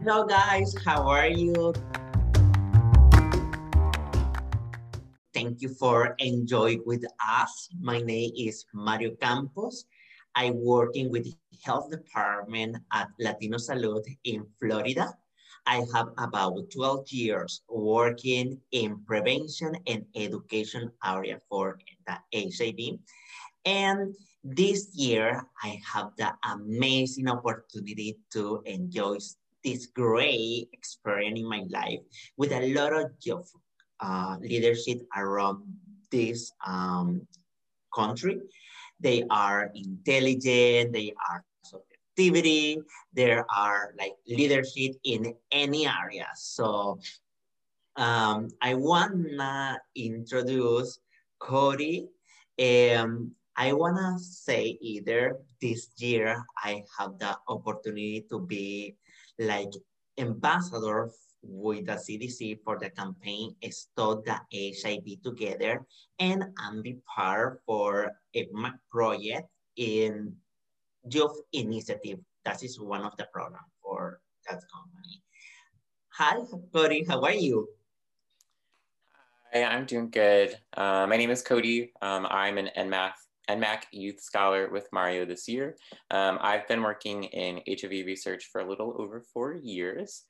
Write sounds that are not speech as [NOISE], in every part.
Hello guys, how are you? Thank you for enjoying with us. My name is Mario Campos. I working with health department at Latino Salud in Florida. I have about 12 years working in prevention and education area for the HIV. And this year, I have the amazing opportunity to enjoy this great experience in my life with a lot of uh, leadership around this um, country. They are intelligent, they are activity, there are like leadership in any area. So um, I wanna introduce Cody. Um, I wanna say either this year I have the opportunity to be like ambassador with the CDC for the campaign Stop the HIV Together and I'm for a project in Youth Initiative. That is one of the program for that company. Hi, Cody, how are you? Hi, I'm doing good. Uh, my name is Cody. Um, I'm an NMAC, NMAC Youth Scholar with Mario this year. Um, I've been working in HIV research for a little over four years.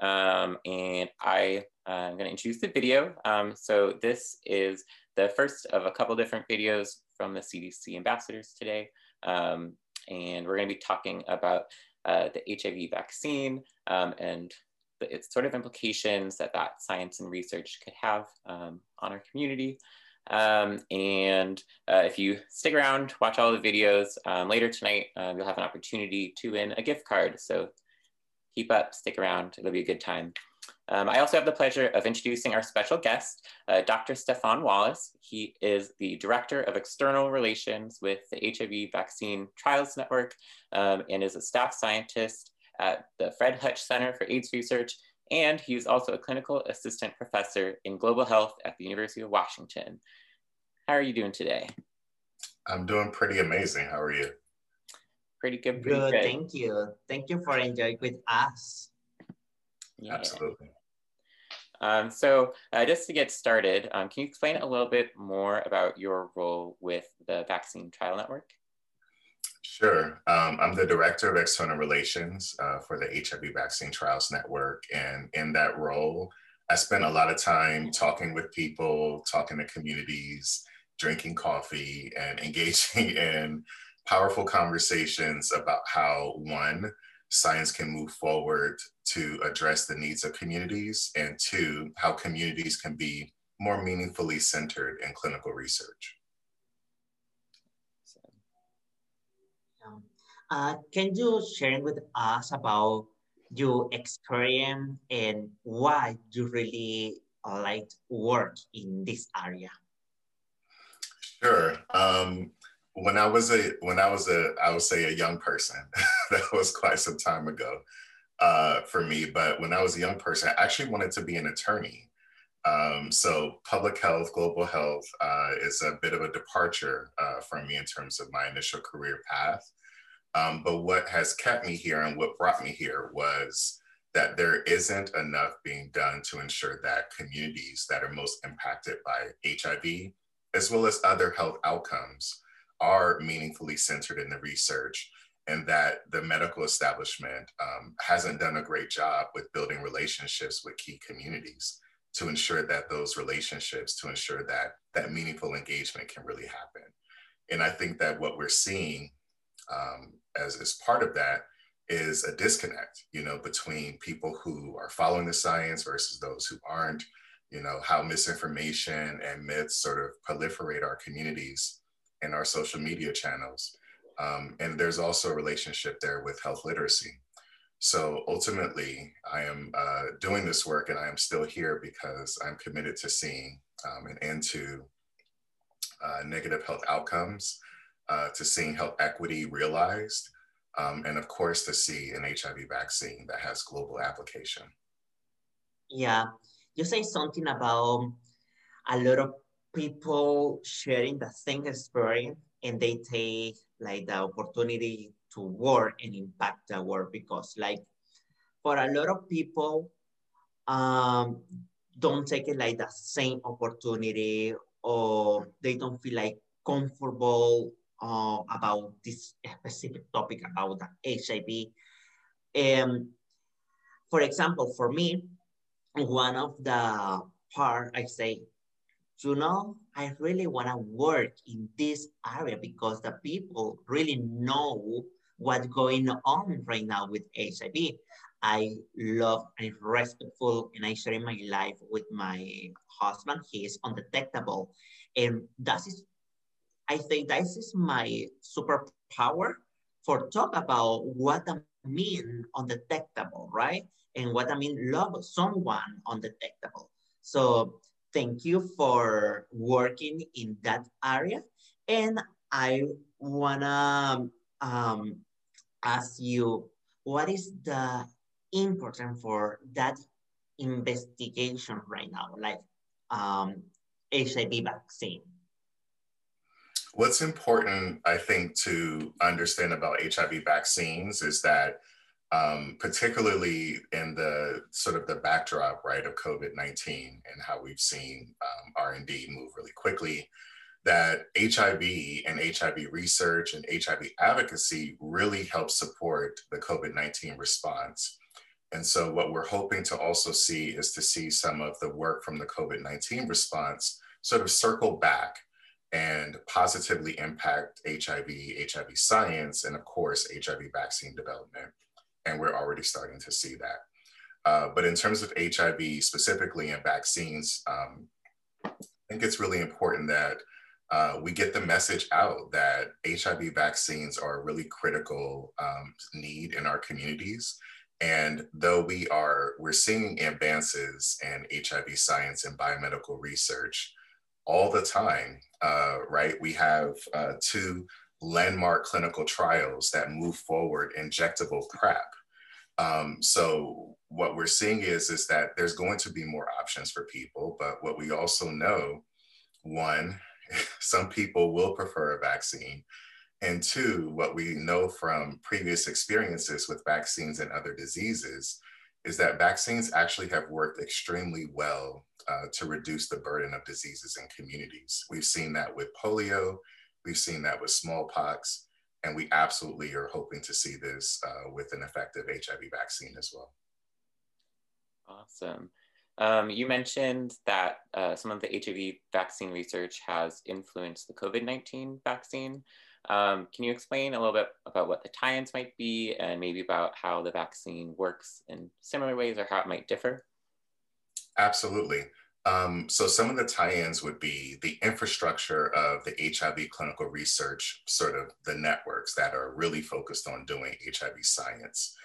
Um, and I, uh, am going to introduce the video. Um, so this is the first of a couple different videos from the CDC ambassadors today. Um, and we're going to be talking about uh, the HIV vaccine um, and the, its sort of implications that that science and research could have um, on our community. Um, and uh, if you stick around, watch all the videos um, later tonight, uh, you'll have an opportunity to win a gift card. So keep up, stick around, it'll be a good time. Um, I also have the pleasure of introducing our special guest, uh, Dr. Stephaun Wallace. He is the Director of External Relations with the HIV Vaccine Trials Network um, and is a staff scientist at the Fred Hutch Center for AIDS Research. And he is also a clinical assistant professor in global health at the University of Washington. How are you doing today? I'm doing pretty amazing. How are you? Pretty good. Pretty good. good. Thank you. Thank you for enjoying with us. Yeah. Absolutely. Um, so uh, just to get started, um, can you explain a little bit more about your role with the Vaccine Trial Network? Sure. Um, I'm the Director of External Relations uh, for the HIV Vaccine Trials Network. And in that role, I spend a lot of time talking with people, talking to communities, drinking coffee, and [LAUGHS] engaging in powerful conversations about how one, science can move forward to address the needs of communities, and two, how communities can be more meaningfully centered in clinical research. Uh, can you share with us about your experience and why you really uh, like work in this area? Sure. Um, when I was a when I was a I would say a young person, [LAUGHS] that was quite some time ago uh, for me. But when I was a young person, I actually wanted to be an attorney. Um, so public health, global health uh, is a bit of a departure uh, from me in terms of my initial career path. Um, but what has kept me here and what brought me here was that there isn't enough being done to ensure that communities that are most impacted by HIV, as well as other health outcomes, are meaningfully centered in the research and that the medical establishment um, hasn't done a great job with building relationships with key communities to ensure that those relationships to ensure that that meaningful engagement can really happen. And i think that what we're seeing um, as, as part of that is a disconnect you know between people who are following the science versus those who aren't you know how misinformation and myths sort of proliferate our communities and our social media channels. Um, and there's also a relationship there with health literacy. So ultimately, I am uh, doing this work and I am still here because I'm committed to seeing um, an end to uh, negative health outcomes, uh, to seeing health equity realized, um, and of course, to see an HIV vaccine that has global application. Yeah, you say something about a lot of people sharing the same experience and they take like the opportunity to work and impact the world because like for a lot of people, um, don't take it like the same opportunity or they don't feel like comfortable uh, about this specific topic about HIV. Um, for example, for me, one of the part I say, you know, I really want to work in this area because the people really know what's going on right now with HIV. I love and respectful and I share my life with my husband. He is undetectable. And that is, I think this is my superpower for talk about what I mean undetectable, right? And what I mean love someone undetectable. So thank you for working in that area. And I wanna um, ask you, what is the important for that investigation right now, like um, HIV vaccine? What's important, I think, to understand about HIV vaccines is that, um, particularly in the sort of the backdrop, right, of COVID-19 and how we've seen um, R&D move really quickly, that HIV and HIV research and HIV advocacy really help support the COVID-19 response. And so what we're hoping to also see is to see some of the work from the COVID-19 response sort of circle back and positively impact HIV, HIV science, and of course, HIV vaccine development. And we're already starting to see that. Uh, but in terms of HIV specifically and vaccines, um, I think it's really important that uh, we get the message out that HIV vaccines are a really critical um, need in our communities and though we are, we're seeing advances in HIV science and biomedical research all the time, uh, right? We have uh, two landmark clinical trials that move forward injectable PrEP. Um, so what we're seeing is, is that there's going to be more options for people, but what we also know, one, [LAUGHS] some people will prefer a vaccine and two, what we know from previous experiences with vaccines and other diseases is that vaccines actually have worked extremely well uh, to reduce the burden of diseases in communities. We've seen that with polio, we've seen that with smallpox, and we absolutely are hoping to see this uh, with an effective HIV vaccine as well. Awesome. Um, you mentioned that uh, some of the HIV vaccine research has influenced the COVID 19 vaccine. Um, can you explain a little bit about what the tie-ins might be and maybe about how the vaccine works in similar ways or how it might differ? Absolutely. Um, so some of the tie-ins would be the infrastructure of the HIV clinical research, sort of the networks that are really focused on doing HIV science,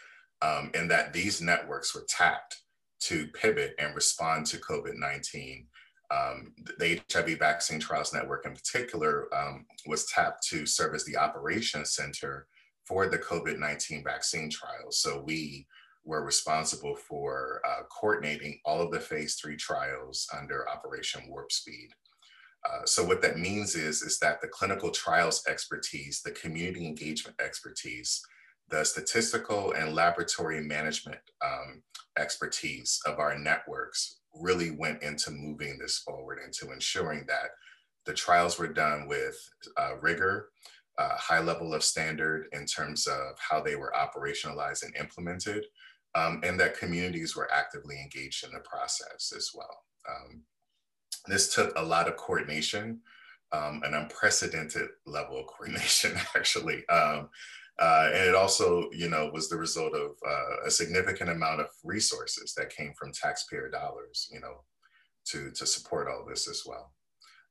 um, and that these networks were tapped to pivot and respond to COVID-19 um, the HIV Vaccine Trials Network in particular um, was tapped to serve as the operations center for the COVID-19 vaccine trials. So we were responsible for uh, coordinating all of the phase three trials under Operation Warp Speed. Uh, so what that means is, is that the clinical trials expertise, the community engagement expertise, the statistical and laboratory management um, expertise of our networks really went into moving this forward and to ensuring that the trials were done with uh, rigor, uh, high level of standard in terms of how they were operationalized and implemented, um, and that communities were actively engaged in the process as well. Um, this took a lot of coordination, um, an unprecedented level of coordination, [LAUGHS] actually. Um, uh, and it also, you know, was the result of uh, a significant amount of resources that came from taxpayer dollars, you know, to, to support all this as well.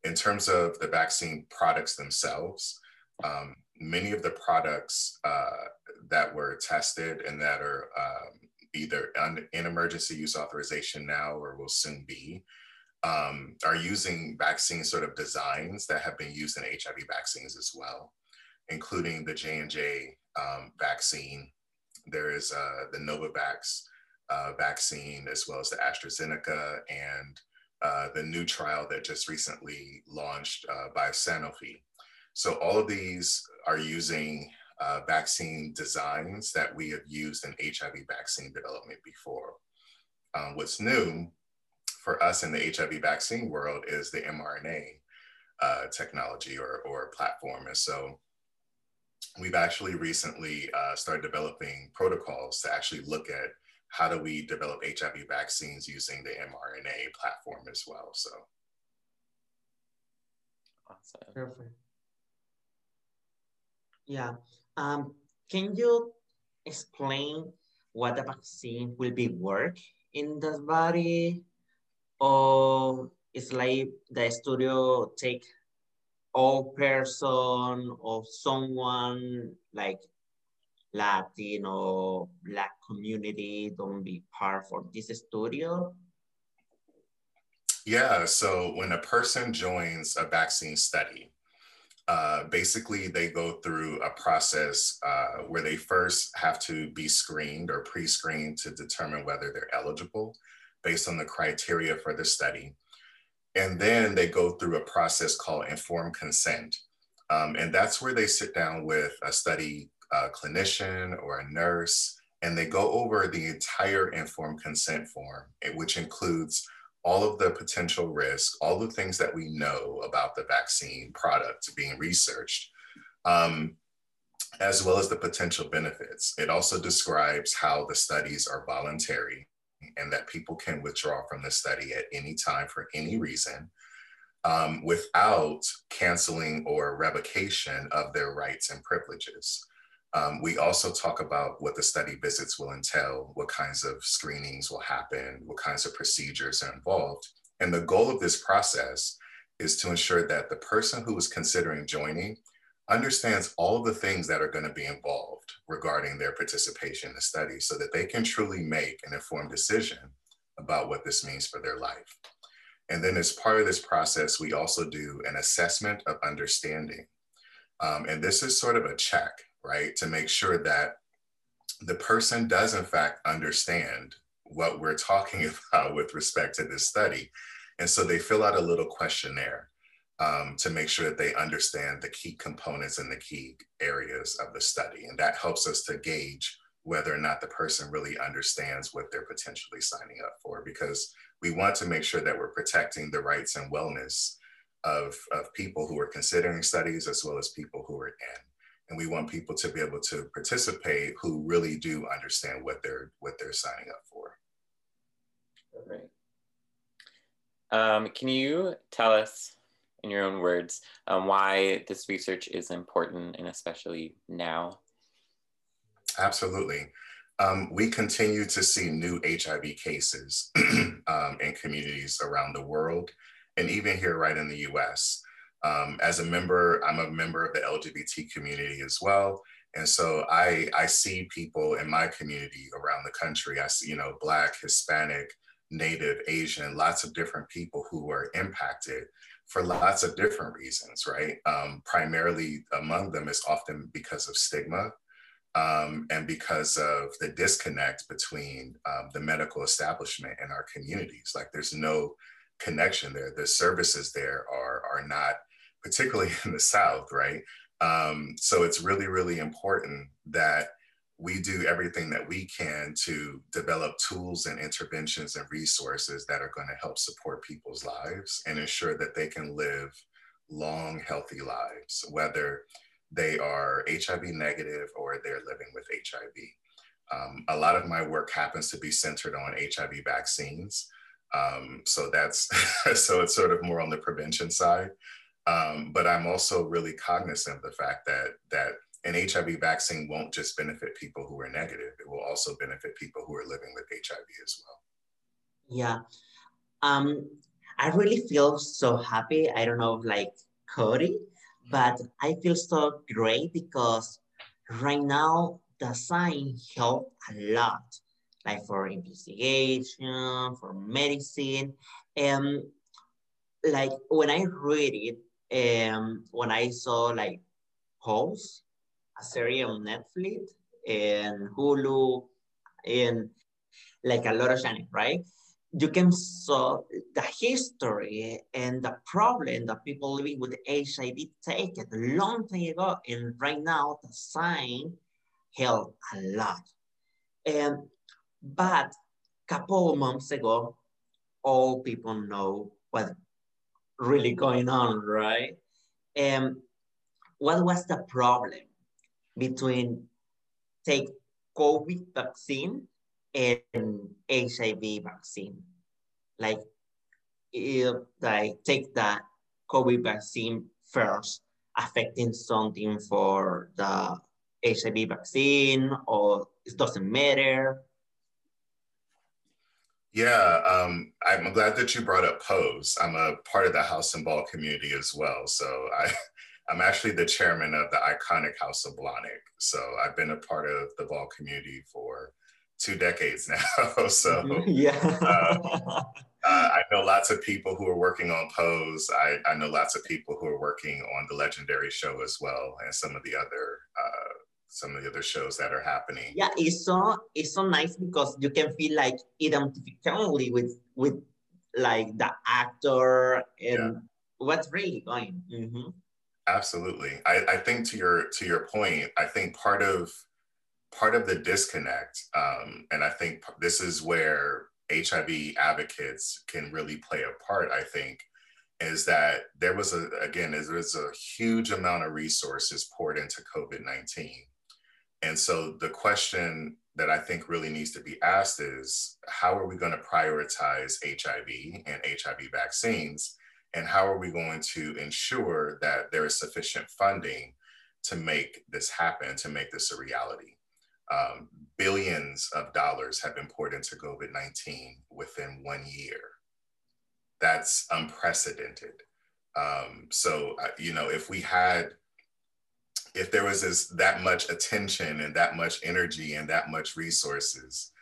In terms of the vaccine products themselves, um, many of the products uh, that were tested and that are um, either in emergency use authorization now or will soon be, um, are using vaccine sort of designs that have been used in HIV vaccines as well including the J&J um, vaccine. There is uh, the Novavax uh, vaccine, as well as the AstraZeneca and uh, the new trial that just recently launched uh, by Sanofi. So all of these are using uh, vaccine designs that we have used in HIV vaccine development before. Um, what's new for us in the HIV vaccine world is the mRNA uh, technology or, or platform. And so we've actually recently uh, started developing protocols to actually look at how do we develop HIV vaccines using the mRNA platform as well. So. Awesome. Perfect. Yeah. Um, can you explain what the vaccine will be work in the body? Or it's like the studio take all person or someone like Latino, Black community don't be part for this studio? Yeah, so when a person joins a vaccine study, uh, basically they go through a process uh, where they first have to be screened or pre-screened to determine whether they're eligible based on the criteria for the study. And then they go through a process called informed consent. Um, and that's where they sit down with a study uh, clinician or a nurse, and they go over the entire informed consent form, eh, which includes all of the potential risk, all the things that we know about the vaccine product being researched, um, as well as the potential benefits. It also describes how the studies are voluntary and that people can withdraw from the study at any time for any reason um, without canceling or revocation of their rights and privileges. Um, we also talk about what the study visits will entail, what kinds of screenings will happen, what kinds of procedures are involved. And the goal of this process is to ensure that the person who is considering joining understands all of the things that are going to be involved regarding their participation in the study so that they can truly make an informed decision about what this means for their life. And then as part of this process, we also do an assessment of understanding. Um, and this is sort of a check right? To make sure that the person does in fact understand what we're talking [LAUGHS] about with respect to this study. And so they fill out a little questionnaire um, to make sure that they understand the key components and the key areas of the study. And that helps us to gauge whether or not the person really understands what they're potentially signing up for, because we want to make sure that we're protecting the rights and wellness of, of people who are considering studies as well as people who are in and we want people to be able to participate who really do understand what they're what they're signing up for. Great. Um, can you tell us, in your own words, um, why this research is important and especially now? Absolutely. Um, we continue to see new HIV cases [CLEARS THROAT] um, in communities around the world and even here right in the US. Um, as a member, I'm a member of the LGBT community as well. And so I, I see people in my community around the country. I see, you know, Black, Hispanic, Native, Asian, lots of different people who are impacted for lots of different reasons, right? Um, primarily among them is often because of stigma um, and because of the disconnect between um, the medical establishment and our communities. Like there's no connection there. The services there are, are not particularly [LAUGHS] in the South, right? Um, so it's really, really important that we do everything that we can to develop tools and interventions and resources that are going to help support people's lives and ensure that they can live long, healthy lives, whether they are HIV negative or they're living with HIV. Um, a lot of my work happens to be centered on HIV vaccines. Um, so that's [LAUGHS] so it's sort of more on the prevention side. Um, but I'm also really cognizant of the fact that that an HIV vaccine won't just benefit people who are negative; it will also benefit people who are living with HIV as well. Yeah, um, I really feel so happy. I don't know, like Cody, but I feel so great because right now the science help a lot, like for investigation, for medicine, and like when I read it, um, when I saw like Pose, a series on Netflix and Hulu and like a lot of channels, right? you can saw the history and the problem that people living with HIV take a long time ago, and right now the sign help a lot. And but couple of months ago, all people know what really going on, right? And what was the problem between take COVID vaccine and HIV vaccine? Like, if I take the COVID vaccine first, affecting something for the HIV vaccine, or it doesn't matter? Yeah, um, I'm glad that you brought up POSE. I'm a part of the House and Ball community as well. So I, [LAUGHS] I'm actually the chairman of the iconic House of Blahnik. So I've been a part of the ball community for two decades [LAUGHS] now. so [LAUGHS] yeah. uh, uh, I know lots of people who are working on Pose. I, I know lots of people who are working on the legendary show as well, and some of the other some of the other shows that are happening. Yeah, it's so it's so nice because you can feel like identifically with with like the actor and yeah. what's really going. Mm-hmm. Absolutely, I, I think to your to your point, I think part of part of the disconnect, um, and I think this is where HIV advocates can really play a part. I think is that there was a again there was a huge amount of resources poured into COVID nineteen and so the question that I think really needs to be asked is how are we going to prioritize HIV and HIV vaccines? And how are we going to ensure that there is sufficient funding to make this happen, to make this a reality? Um, billions of dollars have been poured into COVID 19 within one year. That's unprecedented. Um, so, uh, you know, if we had if there was this, that much attention and that much energy and that much resources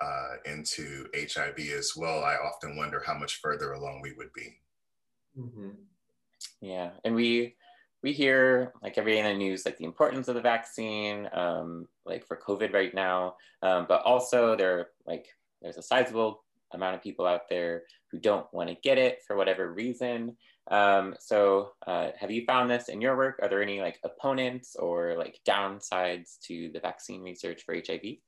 uh, into HIV as well, I often wonder how much further along we would be. Mm-hmm. Yeah, and we we hear like every day in the news like the importance of the vaccine, um, like for COVID right now, um, but also there like there's a sizable amount of people out there who don't want to get it for whatever reason. Um, so uh, have you found this in your work? Are there any like opponents or like downsides to the vaccine research for HIV?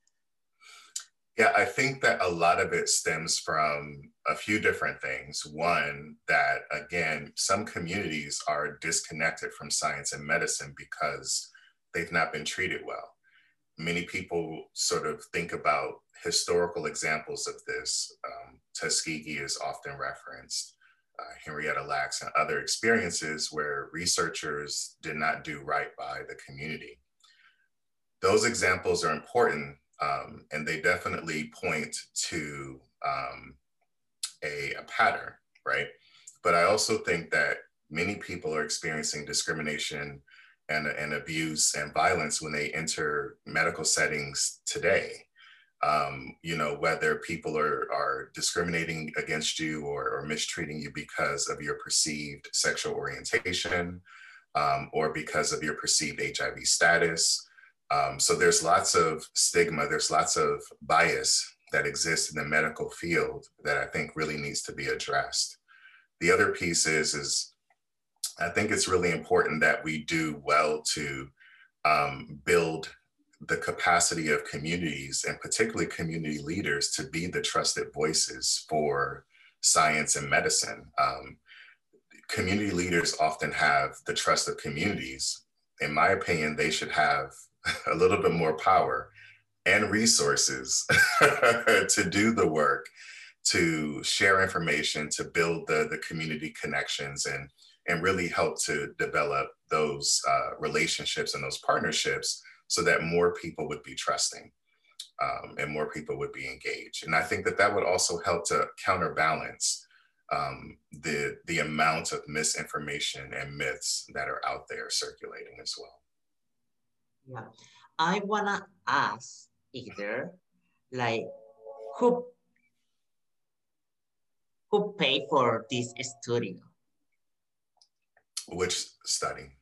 Yeah, I think that a lot of it stems from a few different things. One, that again, some communities are disconnected from science and medicine because they've not been treated well. Many people sort of think about historical examples of this. Um, Tuskegee is often referenced Henrietta Lacks and other experiences where researchers did not do right by the community. Those examples are important um, and they definitely point to um, a, a pattern, right? But I also think that many people are experiencing discrimination and, and abuse and violence when they enter medical settings today um, you know, whether people are, are discriminating against you or, or mistreating you because of your perceived sexual orientation um, or because of your perceived HIV status. Um, so there's lots of stigma, there's lots of bias that exists in the medical field that I think really needs to be addressed. The other piece is, is I think it's really important that we do well to um, build the capacity of communities and particularly community leaders to be the trusted voices for science and medicine. Um, community leaders often have the trust of communities. In my opinion, they should have [LAUGHS] a little bit more power and resources [LAUGHS] to do the work, to share information, to build the, the community connections and, and really help to develop those uh, relationships and those partnerships so that more people would be trusting um, and more people would be engaged. And I think that that would also help to counterbalance um, the, the amount of misinformation and myths that are out there circulating as well. Yeah, I wanna ask either like who who paid for this studio? Which study?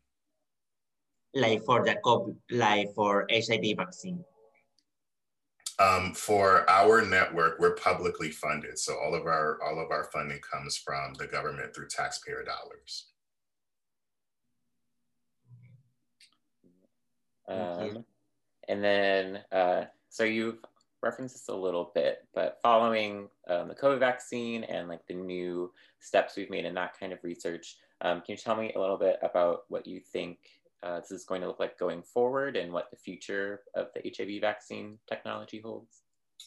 Like for the COVID, like for HIV vaccine? Um, for our network, we're publicly funded, so all of our all of our funding comes from the government through taxpayer dollars. Um, and then, uh, so you've referenced this a little bit, but following um, the COVID vaccine and like the new steps we've made in that kind of research, um, can you tell me a little bit about what you think uh, this is going to look like going forward and what the future of the HIV vaccine technology holds?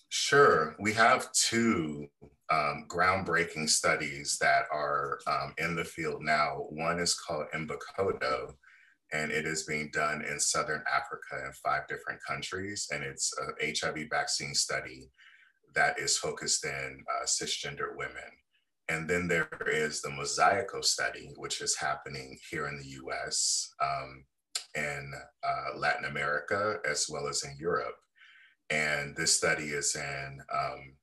Sure. We have two um, groundbreaking studies that are um, in the field now. One is called Imbokodo, and it is being done in Southern Africa in five different countries. And it's a HIV vaccine study that is focused in uh, cisgender women. And then there is the Mosaico study, which is happening here in the US, um, in uh, Latin America, as well as in Europe. And this study is in um,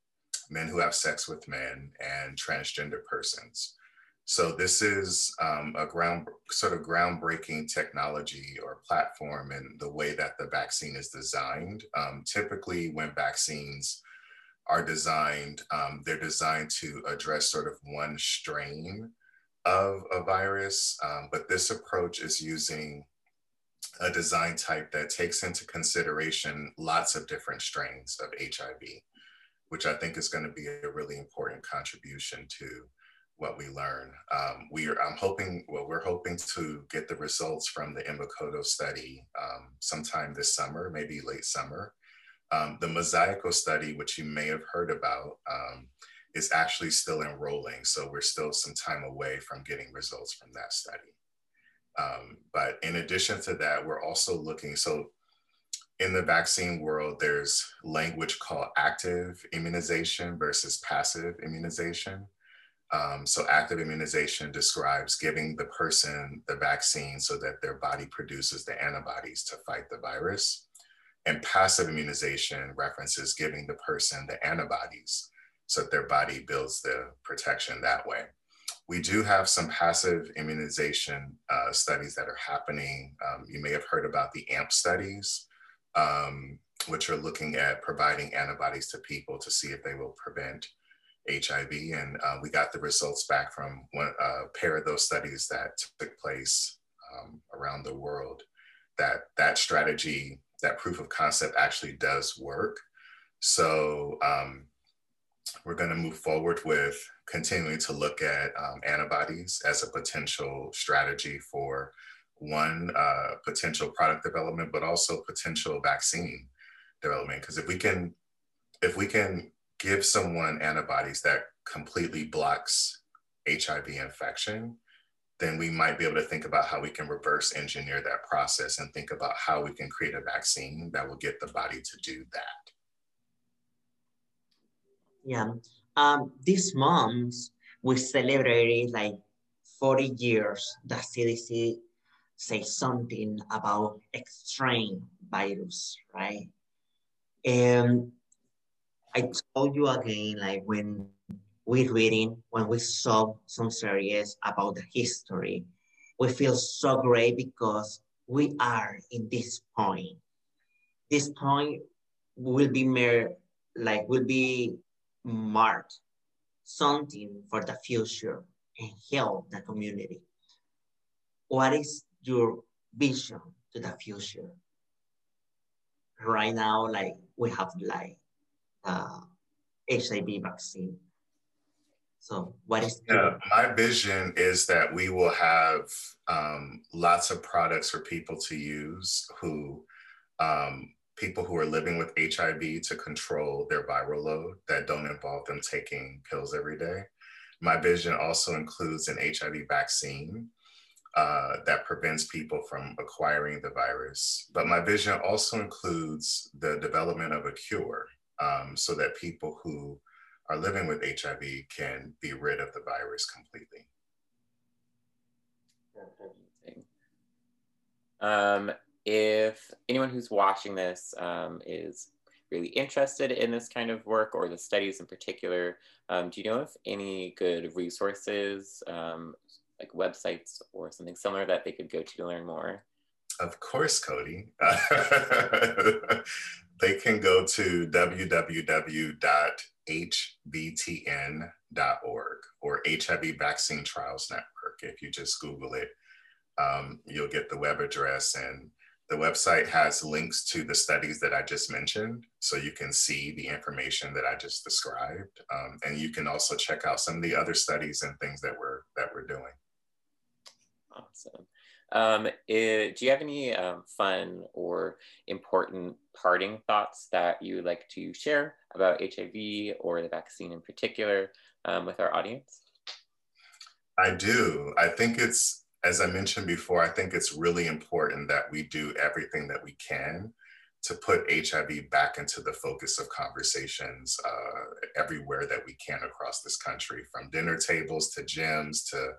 men who have sex with men and transgender persons. So this is um, a ground sort of groundbreaking technology or platform in the way that the vaccine is designed. Um, typically, when vaccines are designed, um, they're designed to address sort of one strain of a virus, um, but this approach is using a design type that takes into consideration lots of different strains of HIV, which I think is going to be a really important contribution to what we learn. Um, we are, I'm hoping, well, we're hoping to get the results from the Imbokodo study um, sometime this summer, maybe late summer. Um, the Mosaico study, which you may have heard about, um, is actually still enrolling. So we're still some time away from getting results from that study. Um, but in addition to that, we're also looking, so in the vaccine world, there's language called active immunization versus passive immunization. Um, so active immunization describes giving the person the vaccine so that their body produces the antibodies to fight the virus. And passive immunization references giving the person the antibodies so that their body builds the protection that way. We do have some passive immunization uh, studies that are happening. Um, you may have heard about the AMP studies, um, which are looking at providing antibodies to people to see if they will prevent HIV. And uh, we got the results back from one uh, pair of those studies that took place um, around the world, that that strategy, that proof of concept actually does work. So um, we're going to move forward with continuing to look at um, antibodies as a potential strategy for one uh, potential product development, but also potential vaccine development. Because if we can, if we can give someone antibodies that completely blocks HIV infection, then we might be able to think about how we can reverse engineer that process and think about how we can create a vaccine that will get the body to do that. Yeah, um, this month we celebrated like 40 years the CDC say something about extreme virus, right? And I told you again, like when we reading, when we saw some series about the history, we feel so great because we are in this point. This point will be mere, like will be marked something for the future and help the community. What is your vision to the future? Right now, like we have like uh, HIV vaccine. So what is? Yeah, my vision is that we will have um, lots of products for people to use who, um, people who are living with HIV to control their viral load that don't involve them taking pills every day. My vision also includes an HIV vaccine uh, that prevents people from acquiring the virus. But my vision also includes the development of a cure um, so that people who are living with HIV can be rid of the virus completely. Um, if anyone who's watching this um, is really interested in this kind of work or the studies in particular, um, do you know of any good resources, um, like websites or something similar that they could go to to learn more? Of course, Cody. [LAUGHS] they can go to www.hvtn.org or HIV Vaccine Trials Network. If you just Google it, um, you'll get the web address and the website has links to the studies that I just mentioned, so you can see the information that I just described, um, and you can also check out some of the other studies and things that we're that we're doing. Awesome. Um, it, do you have any um, fun or important parting thoughts that you would like to share about HIV or the vaccine in particular um, with our audience? I do. I think it's as I mentioned before, I think it's really important that we do everything that we can to put HIV back into the focus of conversations uh, everywhere that we can across this country, from dinner tables to gyms to,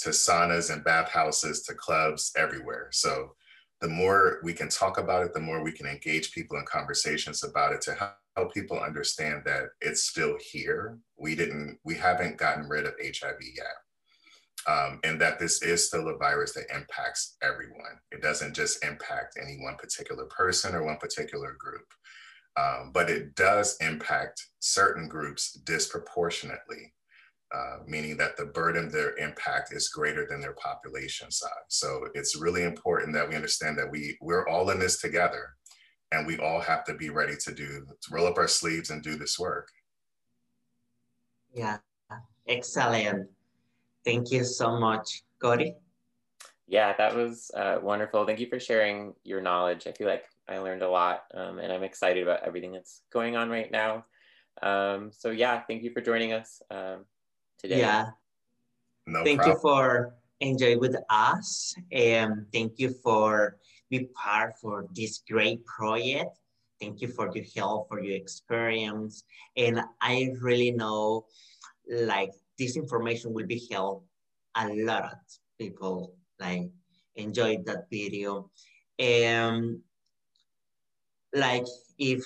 to saunas and bathhouses to clubs, everywhere. So the more we can talk about it, the more we can engage people in conversations about it to help people understand that it's still here. We didn't, we haven't gotten rid of HIV yet um, and that this is still a virus that impacts everyone. It doesn't just impact any one particular person or one particular group, um, but it does impact certain groups disproportionately, uh, meaning that the burden of their impact is greater than their population size. So it's really important that we understand that we, we're all in this together and we all have to be ready to do, to roll up our sleeves and do this work. Yeah, excellent. Thank you so much, Cody. Yeah, that was uh, wonderful. Thank you for sharing your knowledge. I feel like I learned a lot um, and I'm excited about everything that's going on right now. Um, so yeah, thank you for joining us um, today. Yeah. No thank problem. you for enjoying with us and thank you for be part for this great project. Thank you for your help, for your experience. And I really know like this information will be help a lot of people like enjoyed that video. And like if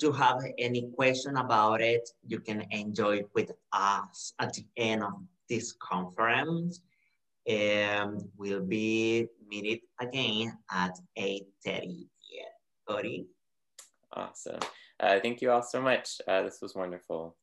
you have any question about it, you can enjoy with us at the end of this conference. And we'll be meeting again at 8.30 p.m. Awesome. Uh, thank you all so much. Uh, this was wonderful.